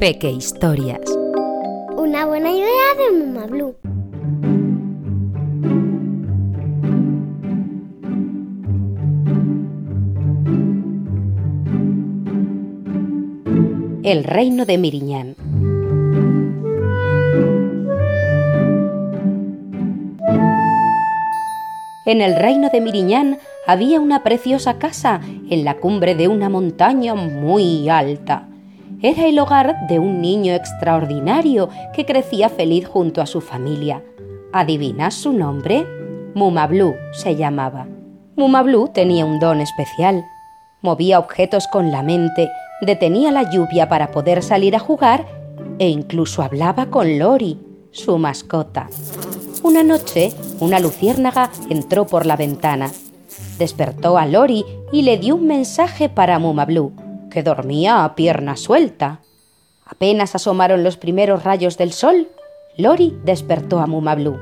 Peque Historias. Una buena idea de Muma Blue. El reino de Miriñán. En el reino de Miriñán había una preciosa casa en la cumbre de una montaña muy alta. Era el hogar de un niño extraordinario que crecía feliz junto a su familia. ¿Adivinas su nombre? Mumablu se llamaba. Mumablu tenía un don especial. Movía objetos con la mente, detenía la lluvia para poder salir a jugar e incluso hablaba con Lori, su mascota. Una noche, una luciérnaga entró por la ventana. Despertó a Lori y le dio un mensaje para Mumablu, que dormía a pierna suelta. Apenas asomaron los primeros rayos del sol, Lori despertó a Mumablu.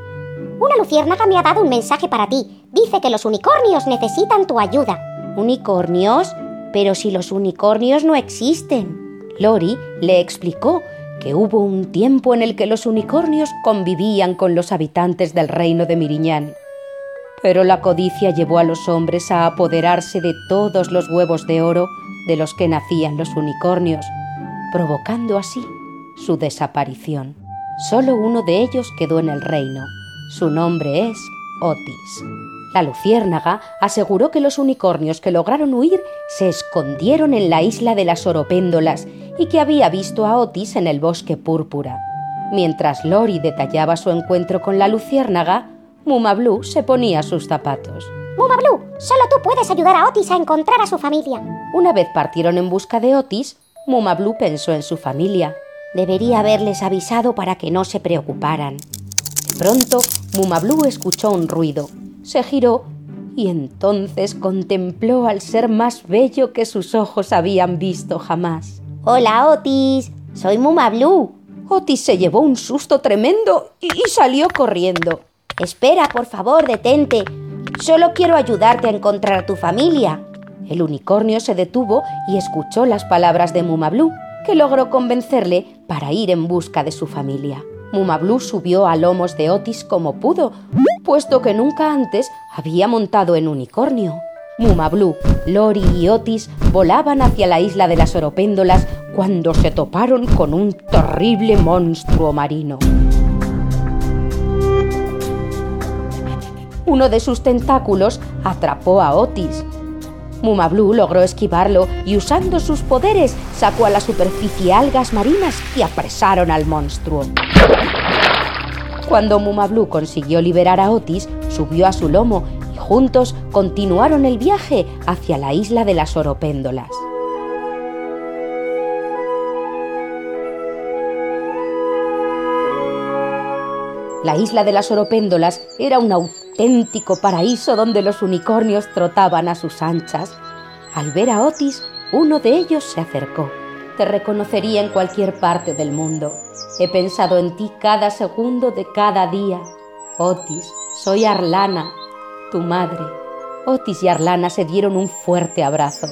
Una luciérnaga me ha dado un mensaje para ti. Dice que los unicornios necesitan tu ayuda. ¿Unicornios? Pero si los unicornios no existen. Lori le explicó que hubo un tiempo en el que los unicornios convivían con los habitantes del reino de Miriñán. Pero la codicia llevó a los hombres a apoderarse de todos los huevos de oro de los que nacían los unicornios, provocando así su desaparición. Solo uno de ellos quedó en el reino. Su nombre es Otis. La luciérnaga aseguró que los unicornios que lograron huir se escondieron en la isla de las oropéndolas y que había visto a Otis en el bosque púrpura. Mientras Lori detallaba su encuentro con la luciérnaga, Mumablu se ponía sus zapatos. Mumablu, solo tú puedes ayudar a Otis a encontrar a su familia. Una vez partieron en busca de Otis, Mumablu pensó en su familia. Debería haberles avisado para que no se preocuparan. De pronto, Mumablu escuchó un ruido se giró y entonces contempló al ser más bello que sus ojos habían visto jamás. Hola, Otis. Soy Muma Blue. Otis se llevó un susto tremendo y, y salió corriendo. Espera, por favor, detente. Solo quiero ayudarte a encontrar a tu familia. El unicornio se detuvo y escuchó las palabras de Muma Blue, que logró convencerle para ir en busca de su familia. Mumablu subió a lomos de Otis como pudo, puesto que nunca antes había montado en unicornio. Mumablu, Lori y Otis volaban hacia la isla de las oropéndolas cuando se toparon con un terrible monstruo marino. Uno de sus tentáculos atrapó a Otis, Mumablu logró esquivarlo y usando sus poderes sacó a la superficie algas marinas y apresaron al monstruo. Cuando Mumablu consiguió liberar a Otis, subió a su lomo y juntos continuaron el viaje hacia la isla de las oropéndolas. La isla de las oropéndolas era un paraíso donde los unicornios trotaban a sus anchas. Al ver a Otis, uno de ellos se acercó. Te reconocería en cualquier parte del mundo. He pensado en ti cada segundo de cada día. Otis, soy Arlana, tu madre. Otis y Arlana se dieron un fuerte abrazo.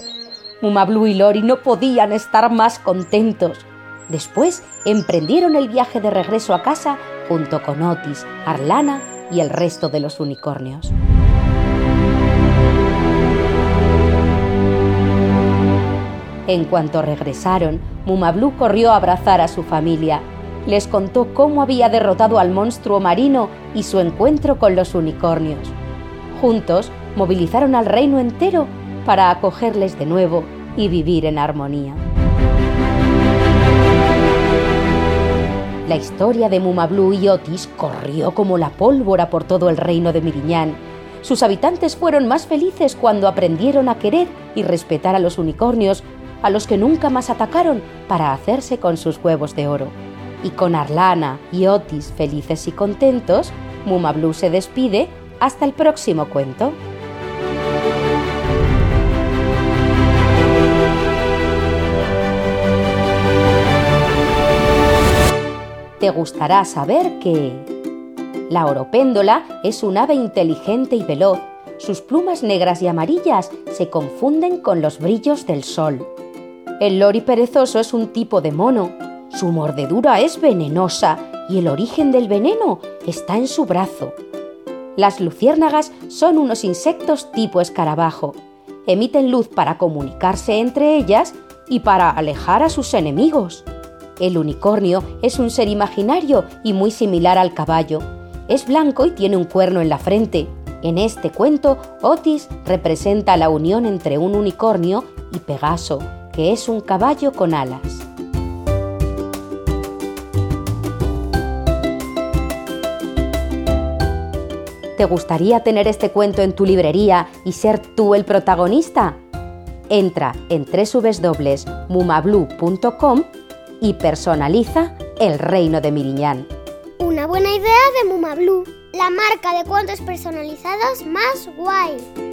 Mumablu y Lori no podían estar más contentos. Después emprendieron el viaje de regreso a casa junto con Otis, Arlana y el resto de los unicornios. En cuanto regresaron, Mumablu corrió a abrazar a su familia. Les contó cómo había derrotado al monstruo marino y su encuentro con los unicornios. Juntos movilizaron al reino entero para acogerles de nuevo y vivir en armonía. La historia de Mumablu y Otis corrió como la pólvora por todo el reino de Miriñán. Sus habitantes fueron más felices cuando aprendieron a querer y respetar a los unicornios, a los que nunca más atacaron para hacerse con sus huevos de oro. Y con Arlana y Otis felices y contentos, Mumablu se despide hasta el próximo cuento. Te gustará saber que la oropéndola es un ave inteligente y veloz. Sus plumas negras y amarillas se confunden con los brillos del sol. El lori perezoso es un tipo de mono. Su mordedura es venenosa y el origen del veneno está en su brazo. Las luciérnagas son unos insectos tipo escarabajo. Emiten luz para comunicarse entre ellas y para alejar a sus enemigos. El unicornio es un ser imaginario y muy similar al caballo. Es blanco y tiene un cuerno en la frente. En este cuento, Otis representa la unión entre un unicornio y Pegaso, que es un caballo con alas. ¿Te gustaría tener este cuento en tu librería y ser tú el protagonista? Entra en www.mumablu.com y personaliza el reino de Miriñán. Una buena idea de Mumablu, la marca de cuentos personalizados más guay.